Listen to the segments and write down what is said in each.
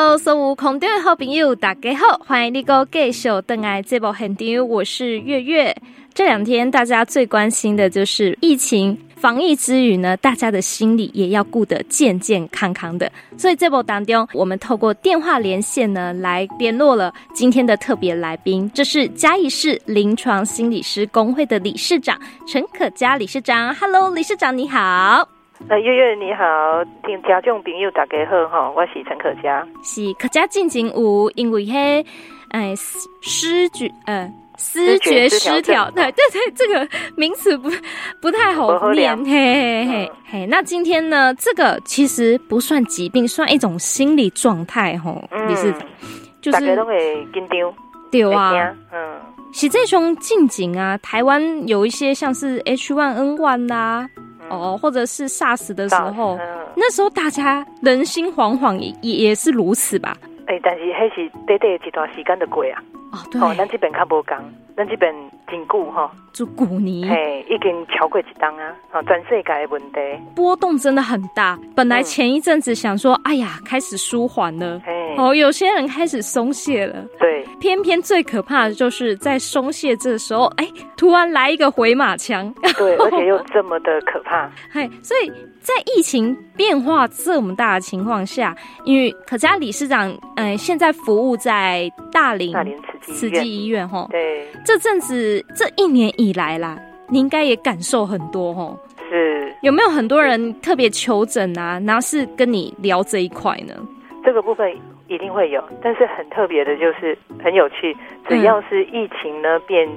Hello，所有空中的好朋友，大家好，欢迎你个继续登来这部很长，我是月月。这两天大家最关心的就是疫情防疫之余呢，大家的心里也要顾得健健康康的。所以这部当中，我们透过电话连线呢，来联络了今天的特别来宾，这是嘉义市临床心理师工会的理事长陈可嘉理事长。Hello，理事长你好。呃，月月你好，听听众朋友大家好哈，我是陈可嘉，是可嘉进行有因为嘿，哎，失觉呃失觉失调，对。对对，这个名词不不太好念，嘿嘿嘿嘿。那今天呢，这个其实不算疾病，算一种心理状态哈，理事长，就是大家都会紧张，对啊，嗯，是这种近景啊，台湾有一些像是 H one N one 啦。哦，或者是 SARS 的时候，嗯、那时候大家人心惶惶，也也是如此吧？哎、欸，但是还是短短一段时间的过啊。哦，对，哦，咱这边较无讲，咱这边真久哈，就古年，嘿，已经超过一档啊，哦，全世界的问题。波动真的很大。本来前一阵子想说，嗯、哎呀，开始舒缓了，嘿。哦，有些人开始松懈了，对，偏偏最可怕的就是在松懈这时候，哎，突然来一个回马枪，对，而且又这么的可怕，嘿，所以在疫情变化这么大的情况下，因为可嘉理事长，嗯、呃，现在服务在大林。大林慈济医院哈，对，这阵子这一年以来啦，你应该也感受很多哈。是，有没有很多人特别求诊啊？然后是跟你聊这一块呢？这个部分一定会有，但是很特别的就是很有趣，只要是疫情呢变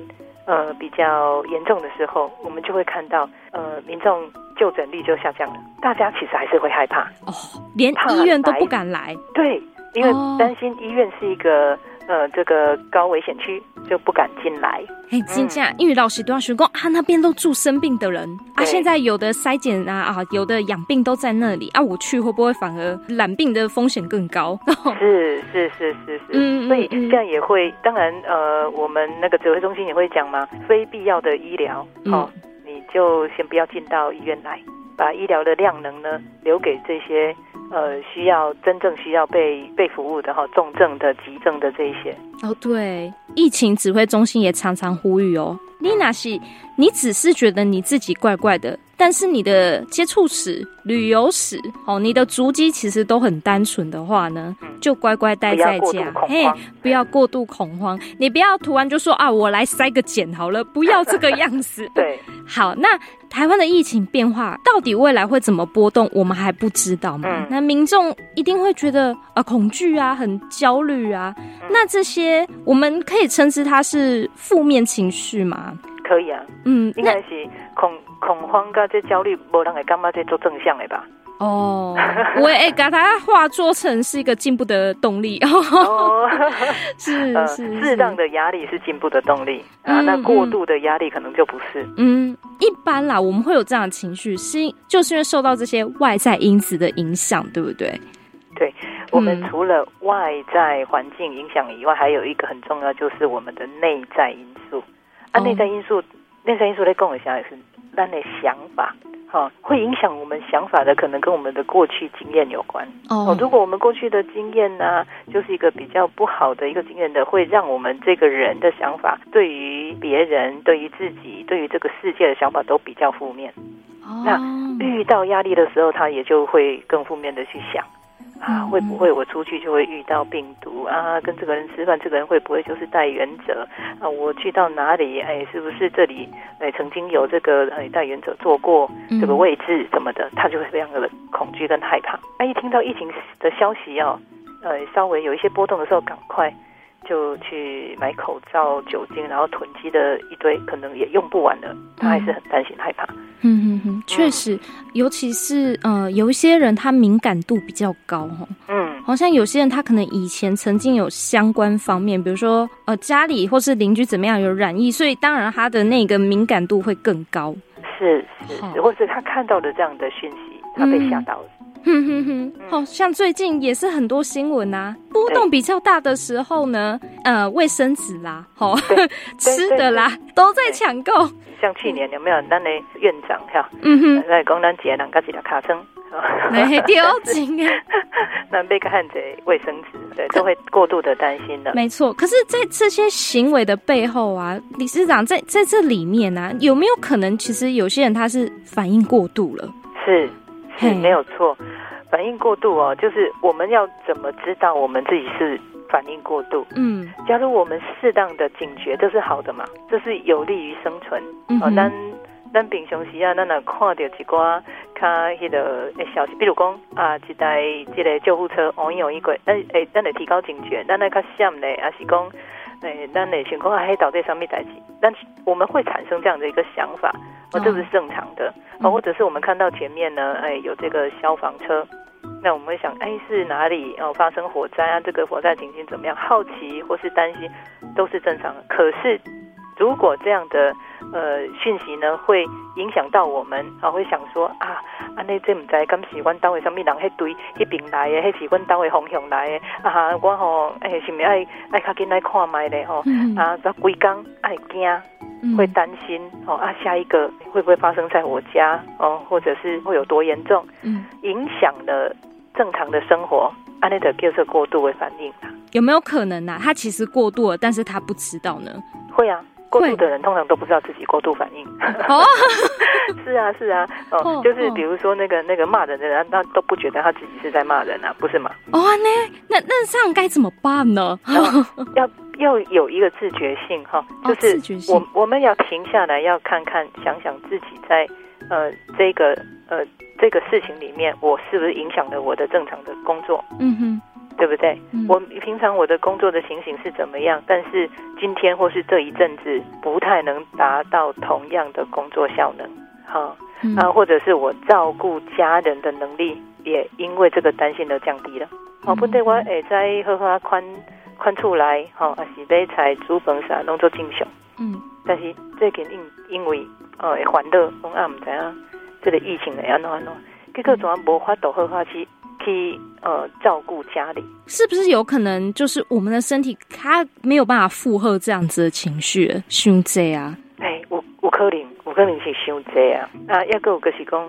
呃比较严重的时候，我们就会看到呃民众就诊率就下降了，大家其实还是会害怕。哦，连医院都不敢来，对，因为担心医院是一个。呃，这个高危险区就不敢进来。哎、欸，真的，因为老师都要说过啊，那边都住生病的人。啊，现在有的筛检啊啊，有的养病都在那里啊，我去会不会反而染病的风险更高？是是是是是，嗯，所以这样也会，当然呃，我们那个指挥中心也会讲嘛，非必要的医疗，哦，就先不要进到医院来，把医疗的量能呢留给这些。呃，需要真正需要被被服务的哈，重症的、急症的这一些哦，对，疫情指挥中心也常常呼吁哦，你那是你只是觉得你自己怪怪的。但是你的接触史、旅游史，哦，你的足迹其实都很单纯的话呢，就乖乖待在家，嘿，不要过度恐慌。你不要突然就说啊，我来塞个茧好了，不要这个样子。对，好，那台湾的疫情变化到底未来会怎么波动，我们还不知道嘛。嗯、那民众一定会觉得啊，恐惧啊，很焦虑啊。嗯、那这些我们可以称之它是负面情绪吗？可以啊，嗯，应该是恐。恐慌跟这焦虑，没人会感觉这做正向的吧？哦，我也把它化作成是一个进步的动力哦。是是，适当的压力是进步的动力啊，那过度的压力可能就不是。嗯，一般啦，我们会有这样的情绪，是就是因为受到这些外在因子的影响，对不对？对，我们除了外在环境影响以外，还有一个很重要，就是我们的内在因素。啊，内在因素，内在因素来跟我想也是。但的想法，哈，会影响我们想法的，可能跟我们的过去经验有关。哦，如果我们过去的经验呢，就是一个比较不好的一个经验的，会让我们这个人的想法，对于别人、对于自己、对于这个世界的想法都比较负面。哦，那遇到压力的时候，他也就会更负面的去想。啊，会不会我出去就会遇到病毒啊？跟这个人吃饭，这个人会不会就是带原者啊？我去到哪里，哎，是不是这里哎曾经有这个哎带原者坐过这个位置什么的？他就会非常的恐惧跟害怕。那一听到疫情的消息要呃稍微有一些波动的时候，赶快。就去买口罩、酒精，然后囤积的一堆，可能也用不完了。他还是很担心、害怕。嗯嗯嗯，确实，尤其是呃，有一些人他敏感度比较高哈。嗯，好像有些人他可能以前曾经有相关方面，比如说呃家里或是邻居怎么样有染疫，所以当然他的那个敏感度会更高。是是是，哦、或是他看到的这样的讯息，他被吓到了。嗯哼哼哼，好像最近也是很多新闻啊，波动比较大的时候呢，呃，卫生纸啦，好 吃的啦，都在抢购。像去年有没有咱的院长哈？嗯哼，来讲咱几个人家几条卡称，没丢紧啊！那被看着卫生纸，对，都会过度的担心的。没错，可是，在这些行为的背后啊，理事长在在这里面呢、啊，有没有可能，其实有些人他是反应过度了？是，是没有错，反应过度哦，就是我们要怎么知道我们自己是反应过度？嗯，假如我们适当的警觉，这是好的嘛？这是有利于生存。嗯，但咱平常时啊，咱若看到一寡较迄个诶消息，比如讲啊，一台这个救护车往一往一过，咱诶，咱得提高警觉，咱来较闪咧，还是讲诶，咱得想讲啊，迄到底什么代志？但我们会产生这样的一个想法，哦，这是正常的。哦，或者是我们看到前面呢，哎，有这个消防车，那我们会想，哎，是哪里哦发生火灾啊？这个火灾情形怎么样？好奇或是担心都是正常的。可是如果这样的呃，讯息呢会影响到我们啊，会想说啊，安尼这唔知咁是阮单位上面人迄堆迄边来的，迄是阮单位方向来的啊，我吼哎，是咪爱爱较紧来看卖咧吼？啊，这规工爱惊，会担心哦啊，下一个会不会发生在我家哦，或者是会有多严重？嗯，影响了正常的生活，安内的叫做过度的反应啊？有没有可能呢、啊？他其实过度了，但是他不知道呢？会啊。过度的人通常都不知道自己过度反应。哦，是啊，是啊，哦，就是比如说那个那个骂人的人，他都不觉得他自己是在骂人啊，不是吗？哦，那那那这样该怎么办呢？要要有一个自觉性哈，就是我我们要停下来，要看看想想自己在呃这个呃这个事情里面，我是不是影响了我的正常的工作？嗯哼。对不对？嗯、我平常我的工作的情形是怎么样？但是今天或是这一阵子不太能达到同样的工作效能，哈、嗯、啊，或者是我照顾家人的能力也因为这个担心而降低了。哦、嗯，不对，我会再好好宽宽出来，吼，也是买菜煮饭啥拢做正常。嗯，但是最近因因为呃会烦恼，拢啊唔知啊，这个疫情会安怎安怎，结果怎啊无法度好好去。去呃照顾家里，是不是有可能就是我们的身体它没有办法负荷这样子的情绪，胸这啊？哎，有有可能，有可能是胸这啊。那要个个是讲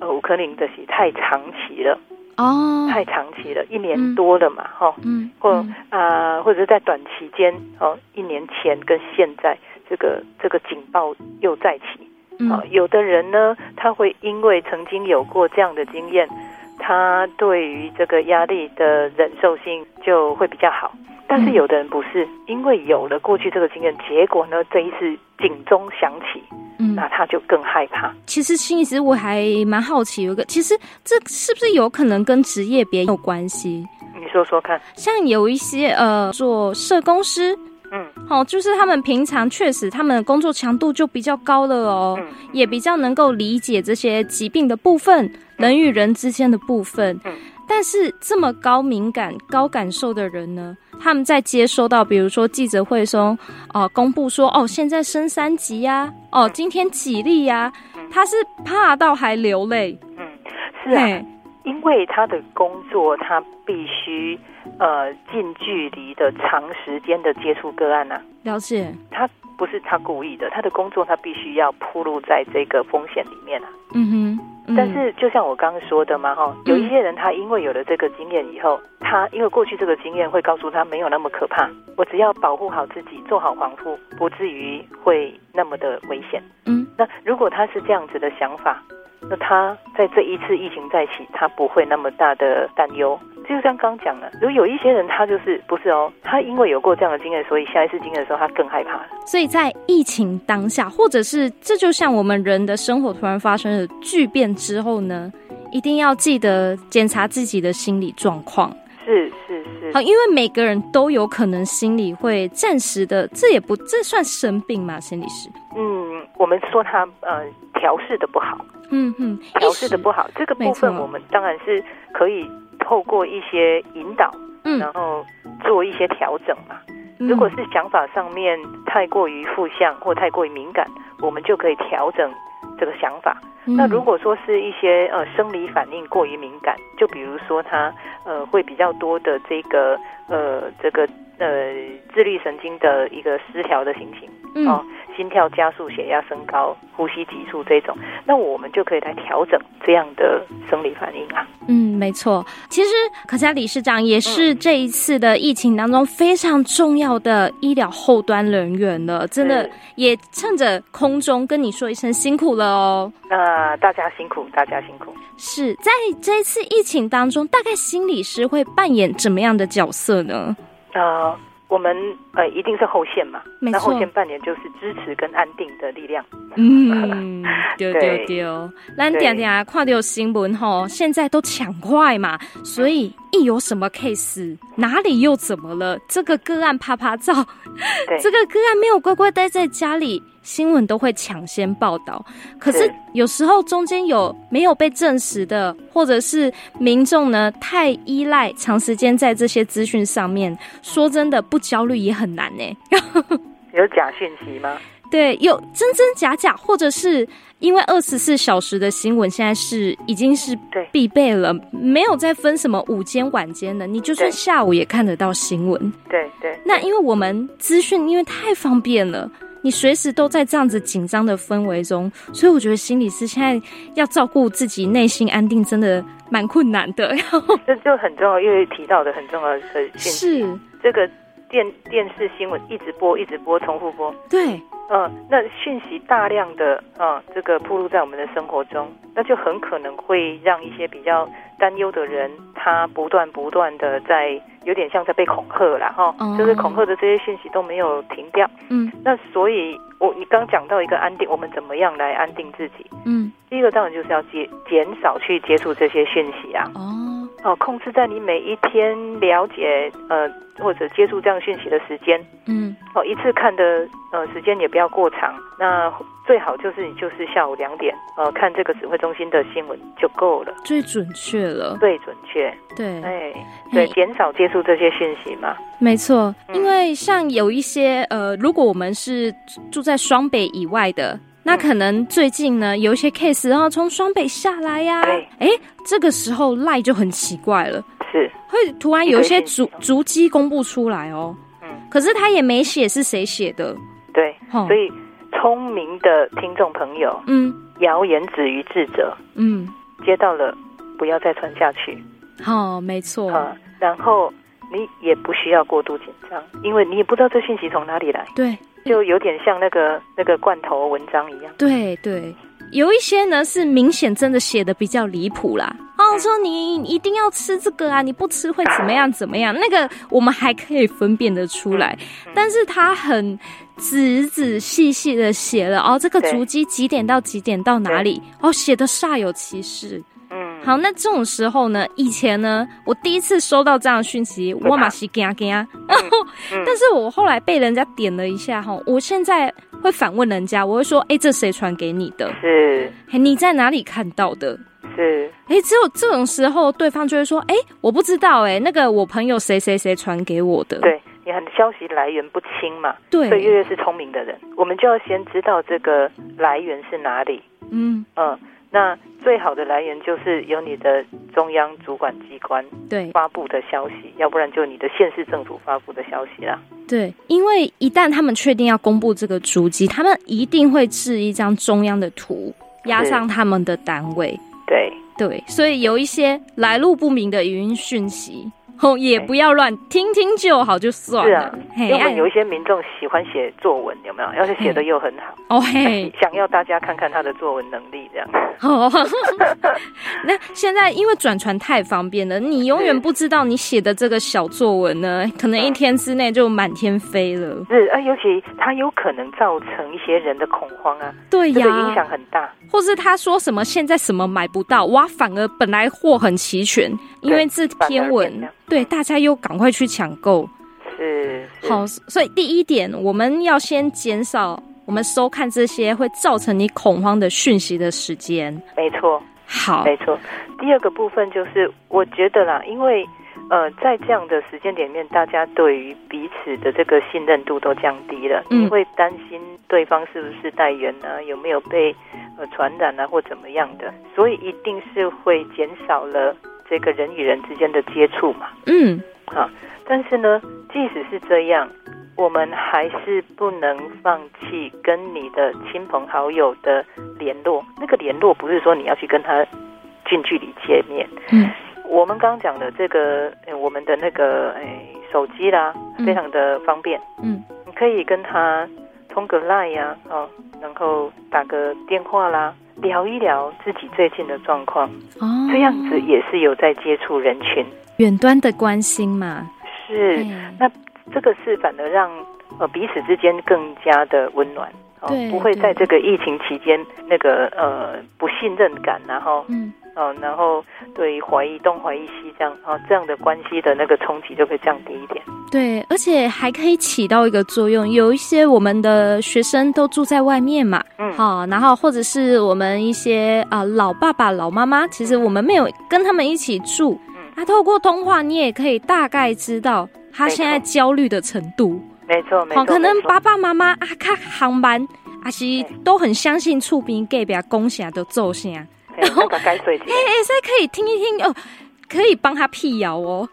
呃，有可能就是太长期了哦，太长期了，一年多了嘛，哈、嗯，齁，或啊、呃，或者是在短期间哦，一年前跟现在这个这个警报又再起，啊、嗯，有的人呢，他会因为曾经有过这样的经验。他对于这个压力的忍受性就会比较好，但是有的人不是，因为有了过去这个经验，结果呢，这一次警钟响起，嗯，那他就更害怕。其实心理师我还蛮好奇，有个其实这是不是有可能跟职业别有关系？你说说看，像有一些呃做社工师。嗯，好，就是他们平常确实他们的工作强度就比较高了哦，嗯、也比较能够理解这些疾病的部分，嗯、人与人之间的部分。嗯，但是这么高敏感、高感受的人呢，他们在接收到，比如说记者会中，哦、呃，公布说，哦，现在升三级呀，哦，今天几例呀，他是怕到还流泪。嗯，是啊。因为他的工作，他必须呃近距离的长时间的接触个案呐、啊。了解，他不是他故意的，他的工作他必须要铺露在这个风险里面啊。嗯哼。嗯，但是就像我刚刚说的嘛，哈，有一些人他因为有了这个经验以后，他因为过去这个经验会告诉他没有那么可怕，我只要保护好自己，做好防护，不至于会那么的危险。嗯，那如果他是这样子的想法。那他在这一次疫情再起，他不会那么大的担忧。就像刚讲的，如果有一些人他就是不是哦，他因为有过这样的经验，所以下一次经验的时候他更害怕。所以在疫情当下，或者是这就像我们人的生活突然发生了巨变之后呢，一定要记得检查自己的心理状况。是是是，好，因为每个人都有可能心里会暂时的，这也不这算生病吗？心理师？嗯，我们说他呃调试的不好。嗯嗯，调试的不好，这个部分我们当然是可以透过一些引导，嗯，然后做一些调整嘛。嗯、如果是想法上面太过于负向或太过于敏感，我们就可以调整这个想法。嗯、那如果说是一些呃生理反应过于敏感，就比如说他呃会比较多的这个呃这个呃自律神经的一个失调的情形。嗯、哦，心跳加速、血压升高、呼吸急促这种，那我们就可以来调整这样的生理反应啊。嗯，没错。其实可嘉理事长也是这一次的疫情当中非常重要的医疗后端人员了，真的也趁着空中跟你说一声辛苦了哦。那、呃、大家辛苦，大家辛苦。是在这一次疫情当中，大概心理师会扮演怎么样的角色呢？啊、呃。我们呃一定是后线嘛。那后线半年就是支持跟安定的力量。嗯，对对对。咱点点看到新闻吼，现在都抢快嘛，所以一有什么 case，哪里又怎么了？这个个案啪啪照，这个个案没有乖乖待在家里。新闻都会抢先报道，可是有时候中间有没有被证实的，或者是民众呢太依赖长时间在这些资讯上面，说真的不焦虑也很难呢。有假讯息吗？对，有真真假假，或者是因为二十四小时的新闻现在是已经是必备了，没有再分什么午间晚间的，你就算下午也看得到新闻。对对，那因为我们资讯因为太方便了。你随时都在这样子紧张的氛围中，所以我觉得心理师现在要照顾自己内心安定，真的蛮困难的。然后这就很重要，因为提到的很重要的事情，是这个电电视新闻一直播，一直播，重复播。对，嗯，那讯息大量的啊、嗯，这个暴露在我们的生活中，那就很可能会让一些比较担忧的人，他不断不断的在。有点像在被恐吓啦，哈，就是恐吓的这些讯息都没有停掉。嗯，那所以我你刚讲到一个安定，我们怎么样来安定自己？嗯，第一个当然就是要减减少去接触这些讯息啊。哦，哦，控制在你每一天了解呃或者接触这样讯息的时间。嗯，哦，一次看的呃时间也不要过长。那最好就是你就是下午两点呃看这个指挥中心的新闻就够了，最准确了，最准确。对，哎，对，减少接触这些讯息嘛。没错，因为像有一些呃，如果我们是住在双北以外的，那可能最近呢有一些 case，然后从双北下来呀，哎，这个时候赖就很奇怪了，是。会突然有一些足足迹公布出来哦，嗯，可是他也没写是谁写的，对，所以聪明的听众朋友，嗯，谣言止于智者，嗯，接到了不要再传下去。哦，没错。啊，然后你也不需要过度紧张，因为你也不知道这信息从哪里来。对，就有点像那个那个罐头文章一样。对对，有一些呢是明显真的写的比较离谱啦。哦，嗯，说你一定要吃这个啊，你不吃会怎么样怎么样？那个我们还可以分辨得出来，嗯，但是他很仔仔细细的写了哦，这个足迹几点到几点到哪里？哦，写的煞有其事。好，那这种时候呢？以前呢，我第一次收到这样的讯息，我马是惊惊，然后，但是我后来被人家点了一下哈，我现在会反问人家，我会说，哎、欸，这谁传给你的？是，你在哪里看到的？是，哎、欸，只有这种时候，对方就会说，哎、欸，我不知道、欸，哎，那个我朋友谁谁谁传给我的。对，你很消息来源不清嘛？对，所以月月是聪明的人，我们就要先知道这个来源是哪里。嗯嗯。那最好的来源就是由你的中央主管机关对发布的消息，要不然就你的县市政府发布的消息啦。对，因为一旦他们确定要公布这个足迹，他们一定会制一张中央的图，压上他们的单位。对对，所以有一些来路不明的语音讯息。哦，也不要乱听听就好，就算了。是啊，因为有一些民众喜欢写作文，有没有？要是写的又很好，哦嘿，想要大家看看他的作文能力，这样。哦，那现在因为转传太方便了，你永远不知道你写的这个小作文呢，可能一天之内就满天飞了。是啊，尤其它有可能造成一些人的恐慌啊。对呀，这个影响很大。或是他说什么现在什么买不到，哇，反而本来货很齐全，因为这篇文。对，大家又赶快去抢购，是，好，所以第一点，我们要先减少我们收看这些会造成你恐慌的讯息的时间。没错，好，没错。第二个部分就是，我觉得啦，因为呃，在这样的时间点里面，大家对于彼此的这个信任度都降低了，你、嗯、会担心对方是不是带原呢？有没有被呃传染啊，或怎么样的？所以一定是会减少了。这个人与人之间的接触嘛，嗯，啊，但是呢，即使是这样，我们还是不能放弃跟你的亲朋好友的联络。那个联络不是说你要去跟他近距离见面。嗯，我们刚刚讲的这个，我们的那个，哎，手机啦，非常的方便。嗯，你可以跟他通个 line 呀，哦，然后打个电话啦，聊一聊自己最近的状况。哦，这样子也是有在接触人群，远端的关心嘛。是，那。这个是反而让呃彼此之间更加的温暖，哦，不会在这个疫情期间那个呃不信任感，然后嗯。哦，然后对怀疑东怀疑西这样啊，这样的关系的那个冲击就会降低一点。对，而且还可以起到一个作用，有一些我们的学生都住在外面嘛，嗯，好，然后或者是我们一些啊老爸爸老妈妈，其实我们没有跟他们一起住，嗯，他透过通话，你也可以大概知道。他现在焦虑的程度，没错，没错，可能爸爸妈妈啊，看航班，啊是都很相信厝边隔壁讲啥都做啥，然后该睡觉，哎哎，所以可以听一听哦。可以帮他辟谣哦，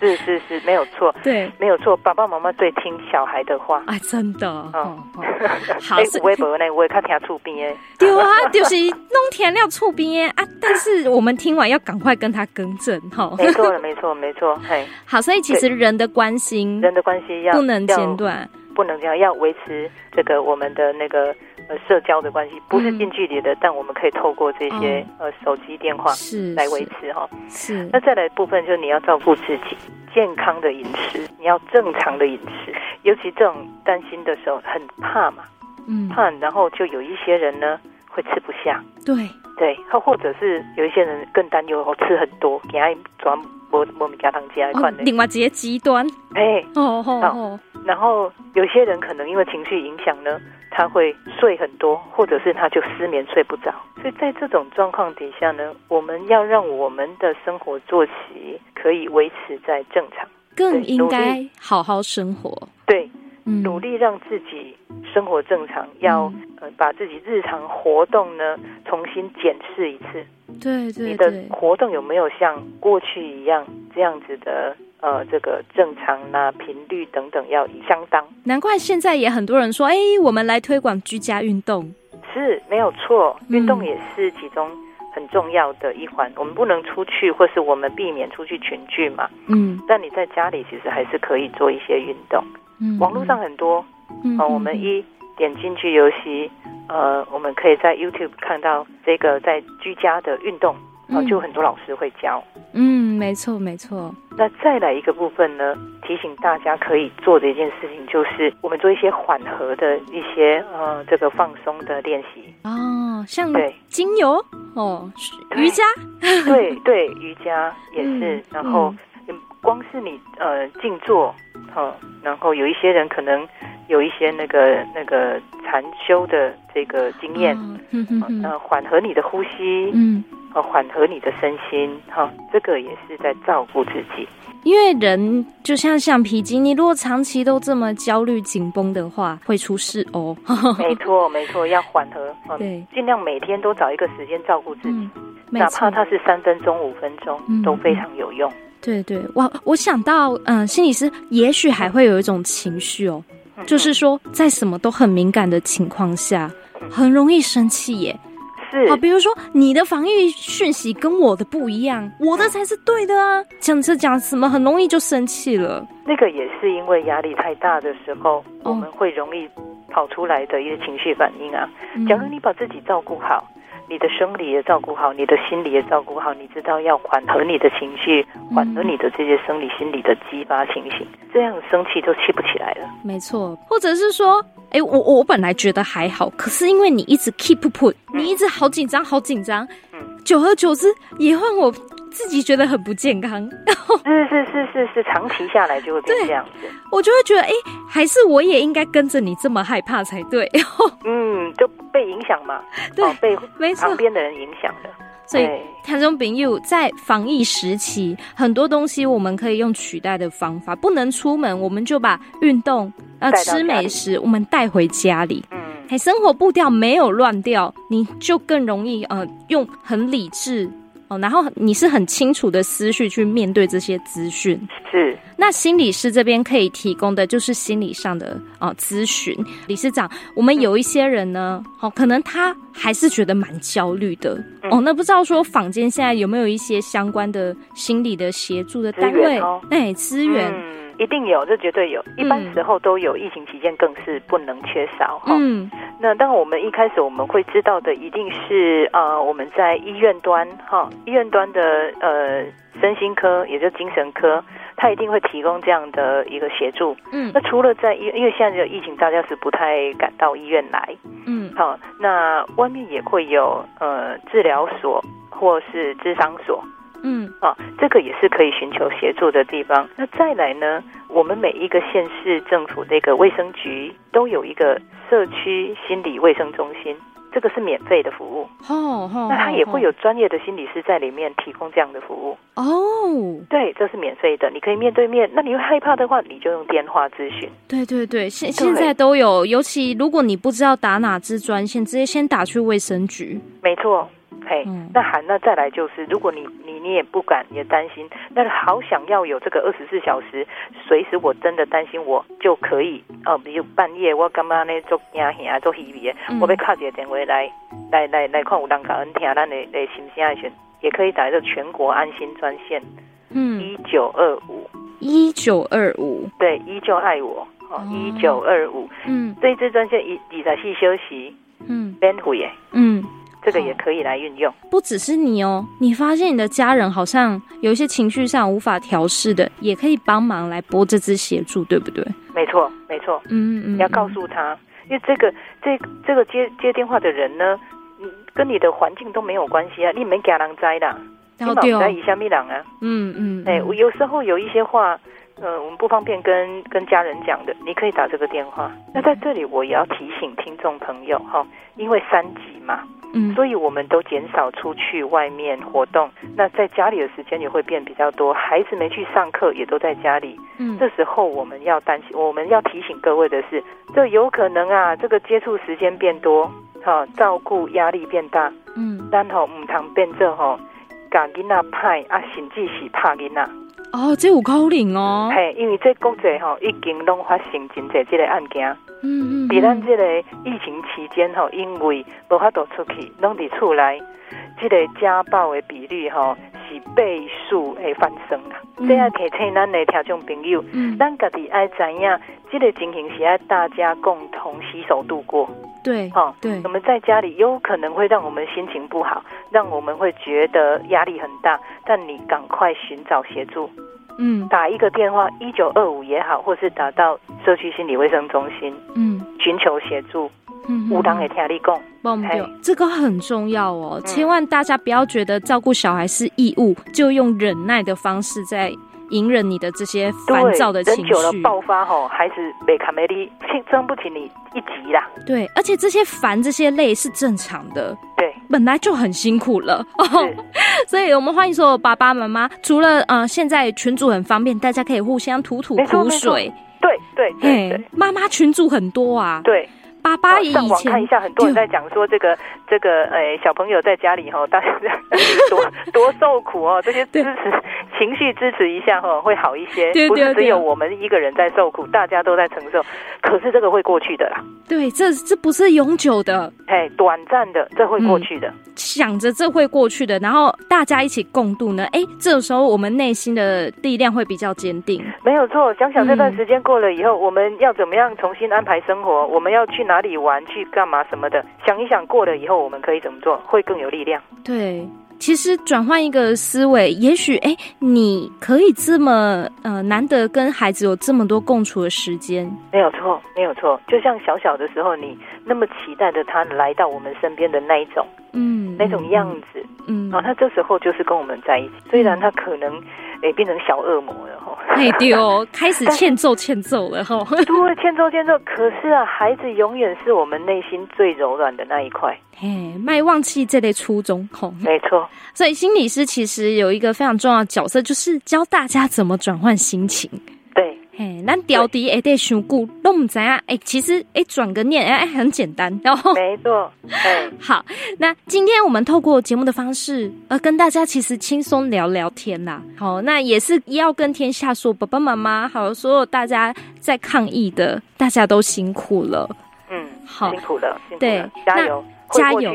是是是是，没有错，对，没有错。爸爸妈妈最听小孩的话，哎，真的，哦，好，微博呢，我也看听厝边的，对啊，就是弄填料厝边的啊。但是我们听完要赶快跟他更正，哈，没错没错，没错，嘿，好，所以其实人的关心，人的关系要不能间断，不能这样，要维持这个我们的那个。呃，社交的关系不是近距离的，嗯，但我们可以透过这些，哦，呃手机电话是来维持哈。是，那再来部分就是你要照顾自己健康的饮食，你要正常的饮食，尤其这种担心的时候很怕嘛，嗯，怕，然后就有一些人呢会吃不下，对。对，或或者是有一些人更担忧，吃很多，给他转我我们家当家一块的，另外一个极端，哎，哦哦哦，然后有些人可能因为情绪影响呢。他会睡很多，或者是他就失眠睡不着。所以在这种状况底下呢，我们要让我们的生活作息可以维持在正常，更应该好好生活。对，努力让自己生活正常，要呃把自己日常活动呢重新检视一次。对对对，你的活动有没有像过去一样这样子的？呃，这个正常啊，频率等等要相当。难怪现在也很多人说，哎，我们来推广居家运动，是没有错，运动也是其中很重要的一环。嗯。我们不能出去，或是我们避免出去群聚嘛。嗯。但你在家里其实还是可以做一些运动。嗯。网络上很多，嗯，呃，我们一点进去游戏，呃，我们可以在 YouTube 看到这个在居家的运动。哦，就很多老师会教。嗯，没错没错。那再来一个部分呢，提醒大家可以做的一件事情，就是我们做一些缓和的一些呃这个放松的练习。哦，像对精油哦，瑜伽，对对，瑜伽也是。嗯、然后光是你呃静坐，哦，然后有一些人可能有一些那个那个禅修的这个经验，嗯嗯嗯，呃，缓和你的呼吸，嗯。和缓和你的身心，哈，这个也是在照顾自己。因为人就像橡皮筋，你如果长期都这么焦虑紧绷的话，会出事哦。没错，没错，要缓和，对，尽量每天都找一个时间照顾自己，嗯，哪怕它是三分钟、五分钟，嗯，都非常有用。对对，我我想到，嗯，心理师也许还会有一种情绪哦，嗯，就是说，在什么都很敏感的情况下，很容易生气耶。是啊，比如说你的防御讯息跟我的不一样，我的才是对的啊！讲这讲什么，很容易就生气了。那个也是因为压力太大的时候，我们会容易跑出来的一些情绪反应啊。假如你把自己照顾好。你的生理也照顾好，你的心理也照顾好，你知道要缓和你的情绪，缓和你的这些生理、心理的激发情形，这样生气都气不起来了。没错，或者是说，哎、欸，我我本来觉得还好，可是因为你一直 keep put，你一直好紧张，好紧张，嗯，久而久之也让我。自己觉得很不健康，是是是是是，长期下来就会变这样子。我就会觉得，哎、欸，还是我也应该跟着你这么害怕才对。嗯，就被影响嘛，对，哦、被旁边的人影响的。所以，听众朋友在防疫时期，很多东西我们可以用取代的方法。不能出门，我们就把运动、呃吃美食，我们带回家里。嗯，生活步调没有乱掉，你就更容易呃用很理智。哦，然后你是很清楚的思绪去面对这些资讯，是，那心理师这边可以提供的就是心理上的啊咨询。理事长，我们有一些人呢，哦，可能他还是觉得蛮焦虑的哦。那不知道说坊间现在有没有一些相关的心理的协助的单位？哎，资源。一定有，这绝对有。一般时候都有，疫情期间更是不能缺少哈。嗯，那当然，我们一开始我们会知道的，一定是呃，我们在医院端哈，医院端的呃身心科，也就精神科，他一定会提供这样的一个协助。嗯，那除了在医，因为现在的疫情，大家是不太敢到医院来。嗯，好，那外面也会有呃治疗所或是智商所。嗯，啊，这个也是可以寻求协助的地方。那再来呢，我们每一个县市政府的一个卫生局都有一个社区心理卫生中心，这个是免费的服务。哦，哦，那他也会有专业的心理师在里面提供这样的服务。哦，对，这是免费的，你可以面对面。那你又害怕的话，你就用电话咨询。对对对，现现在都有，尤其如果你不知道打哪支专线，直接先打去卫生局。没错。嘿，那好，那再来就是，如果你你你也不敢也担心，那好想要有这个二十四小时，随时我真的担心我就可以哦，比如半夜我干嘛呢做惊吓做稀微的，我被卡一个电话来来来来看有人甲阮听咱的的心声的时，也可以打这个全国安心专线，嗯，一九二五。一九二五，对，依旧爱我，哦，一九二五，嗯，这一支专线一二十四小时，嗯，免费的，嗯。这个也可以来运用，不只是你哦。你发现你的家人好像有一些情绪上无法调试的，也可以帮忙来拨这支协助，对不对？没错，没错。嗯嗯，你要告诉他，因为这个这这个接接电话的人呢，跟你的环境都没有关系啊，你没给人栽的，你没在以下米人啊。嗯嗯，哎，我有时候有一些话，呃，我们不方便跟跟家人讲的，你可以打这个电话。那在这里我也要提醒听众朋友哈，因为三级嘛。嗯，所以我们都减少出去外面活动，那在家里的时间也会变比较多。孩子没去上课，也都在家里。嗯，这时候我们要担心，我们要提醒各位的是，这有可能啊，这个接触时间变多，哈，照顾压力变大。嗯，然后唔通变做吼，把囡仔派啊，甚至是拍囡仔。哦，这有可能哦。嘿，因为这国际吼已经拢发生真济这个案件。嗯嗯，比咱这个疫情期间吼，因为无法度出去，拢伫厝内，这个家暴的比率吼是倍数诶翻升啦。这样提醒咱的听众朋友，咱家己爱知影，这个情形是爱大家共同携手度过。对，哈，对，我们在家里有可能会让我们心情不好，让我们会觉得压力很大，但你赶快寻找协助。嗯，打一个电话一九二五也好，或是打到社区心理卫生中心，嗯，寻求协助，嗯，无当也听你讲，对，这个很重要哦，嗯、千万大家不要觉得照顾小孩是义务，就用忍耐的方式在隐忍你的这些烦躁的情绪，忍久了爆发吼，孩子被卡梅利，撑不起你一集啦。对，而且这些烦这些累是正常的。对，本来就很辛苦了，是 所以我们欢迎所有爸爸妈妈。除了呃，现在群主很方便，大家可以互相吐吐苦水。对对对，妈妈群主很多啊。对。上网看一下，很多人在讲说这个这个诶，小朋友在家里哈，大家 多多受苦哦。这些支持情绪支持一下哈，会好一些。对对对，不是只有我们一个人在受苦，大家都在承受。可是这个会过去的啦。对，这这不是永久的，哎，短暂的，这会过去的。嗯、想着这会过去的，然后大家一起共度呢？哎，这时候我们内心的力量会比较坚定。没有错，想想这段时间过了以后，嗯、我们要怎么样重新安排生活？我们要去哪里玩？去干嘛什么的？想一想过了以后，我们可以怎么做？会更有力量。对。其实转换一个思维，也许哎，你可以这么呃难得跟孩子有这么多共处的时间，没有错，没有错。就像小小的时候，你那么期待着他来到我们身边的那一种，嗯，那种样子，嗯，啊，他这时候就是跟我们在一起，虽然他可能哎变成小恶魔了哈，哎对哦，开始欠揍欠揍了哈，对，欠揍欠揍。可是啊，孩子永远是我们内心最柔软的那一块。嘿，卖忘记这类初衷，吼，没错。所以心理师其实有一个非常重要的角色，就是教大家怎么转换心情。对，嘿，咱调题会得想久，都唔知啊。哎，其实哎，转个念哎，很简单。然后没错，哎，好，那今天我们透过节目的方式，呃，跟大家其实轻松聊聊天啦。好，那也是要跟天下说，爸爸妈妈，还有所有大家在抗疫的，大家都辛苦了。嗯，好，辛苦了，辛苦了，对，加油。加油！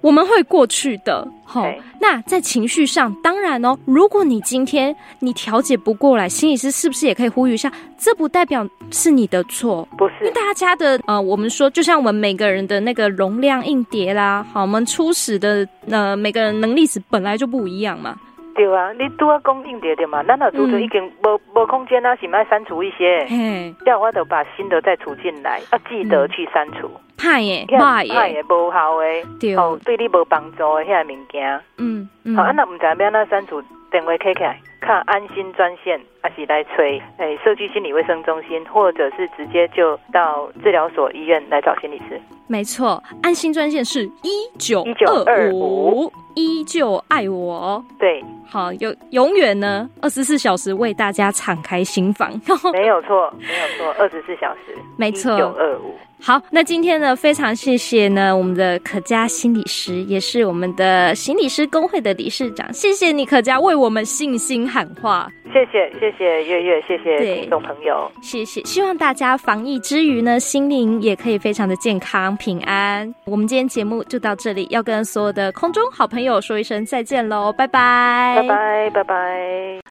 我们会过去的。好，那在情绪上，当然哦，如果你今天你调节不过来，心理师是不是也可以呼吁一下？这不代表是你的错，不是。因为大家的呃，我们说，就像我们每个人的那个容量硬碟啦，好，我们初始的呃每个人能力值本来就不一样嘛。对啊，你拄啊讲硬碟的嘛，咱那储存已经无无空间啊，是不是要删除一些？嗯，这样我就把新的再储进来，要记得去删除。怕耶，怕耶，怕耶，无效的，对哦，对你无帮助的遐物件。嗯嗯，好，啊，那唔知要安怎删除，电话开起来，看安心专线，还是来催诶，社区心理卫生中心，或者是直接就到治疗所、医院来找心理师。没错，安心专线是一九一九二五，依旧爱我。对，好，有永远呢，二十四小时为大家敞开心房。没有错，没有错，二十四小时，没错，一九二五。好，那今天呢，非常谢谢呢，我们的可嘉心理师，也是我们的心理师工会的理事长，谢谢你可嘉为我们信心喊话，谢谢谢谢月月，谢谢听众朋友，谢谢，希望大家防疫之余呢，心灵也可以非常的健康平安。我们今天节目就到这里，要跟所有的空中好朋友说一声再见喽，拜拜，拜拜，拜拜。